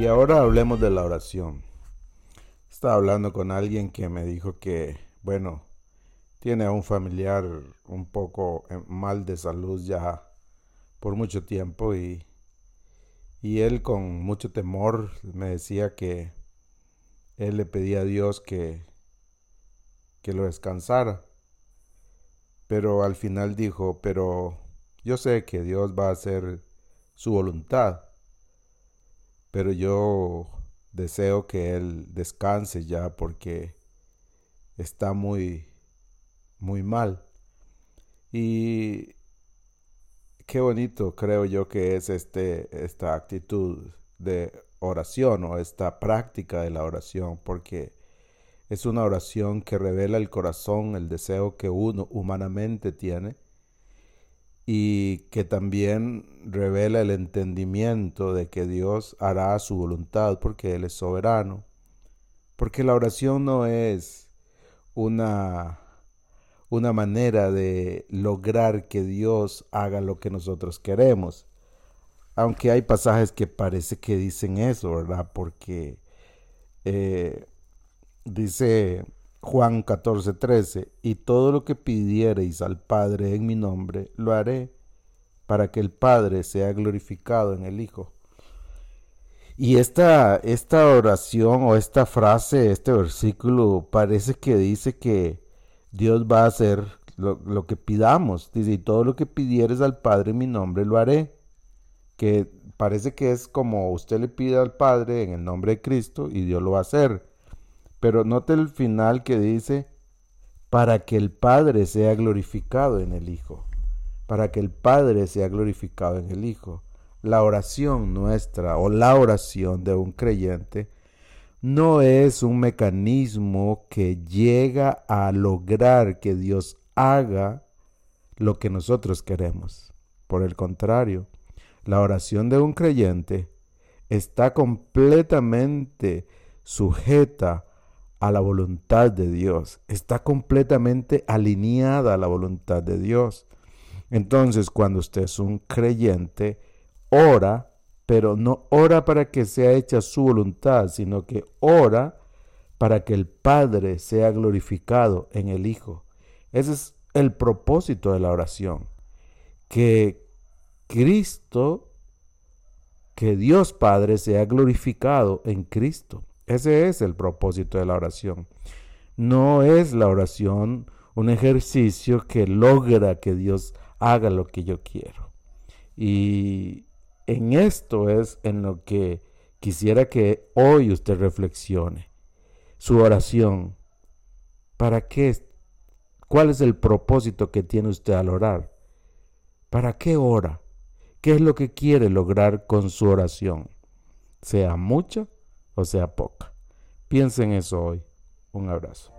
Y ahora hablemos de la oración. Estaba hablando con alguien que me dijo que, bueno, tiene a un familiar un poco eh, mal de salud ya por mucho tiempo y, y él con mucho temor me decía que él le pedía a Dios que, que lo descansara. Pero al final dijo, pero yo sé que Dios va a hacer su voluntad pero yo deseo que él descanse ya porque está muy, muy mal. Y qué bonito creo yo que es este, esta actitud de oración o esta práctica de la oración, porque es una oración que revela el corazón, el deseo que uno humanamente tiene y que también revela el entendimiento de que Dios hará su voluntad porque Él es soberano. Porque la oración no es una, una manera de lograr que Dios haga lo que nosotros queremos. Aunque hay pasajes que parece que dicen eso, ¿verdad? Porque eh, dice Juan 14, 13, y todo lo que pidiereis al Padre en mi nombre, lo haré, para que el Padre sea glorificado en el Hijo. Y esta, esta oración o esta frase, este versículo, parece que dice que Dios va a hacer lo, lo que pidamos. Dice, y todo lo que pidieres al Padre en mi nombre, lo haré. Que parece que es como usted le pide al Padre en el nombre de Cristo y Dios lo va a hacer. Pero note el final que dice, para que el Padre sea glorificado en el Hijo. Para que el Padre sea glorificado en el Hijo. La oración nuestra o la oración de un creyente no es un mecanismo que llega a lograr que Dios haga lo que nosotros queremos. Por el contrario, la oración de un creyente está completamente sujeta a la voluntad de Dios, está completamente alineada a la voluntad de Dios. Entonces, cuando usted es un creyente, ora, pero no ora para que sea hecha su voluntad, sino que ora para que el Padre sea glorificado en el Hijo. Ese es el propósito de la oración, que Cristo, que Dios Padre sea glorificado en Cristo. Ese es el propósito de la oración. No es la oración un ejercicio que logra que Dios haga lo que yo quiero. Y en esto es en lo que quisiera que hoy usted reflexione. Su oración. ¿Para qué? ¿Cuál es el propósito que tiene usted al orar? ¿Para qué ora? ¿Qué es lo que quiere lograr con su oración? Sea mucha o sea poca. Piensa en eso hoy. Un abrazo.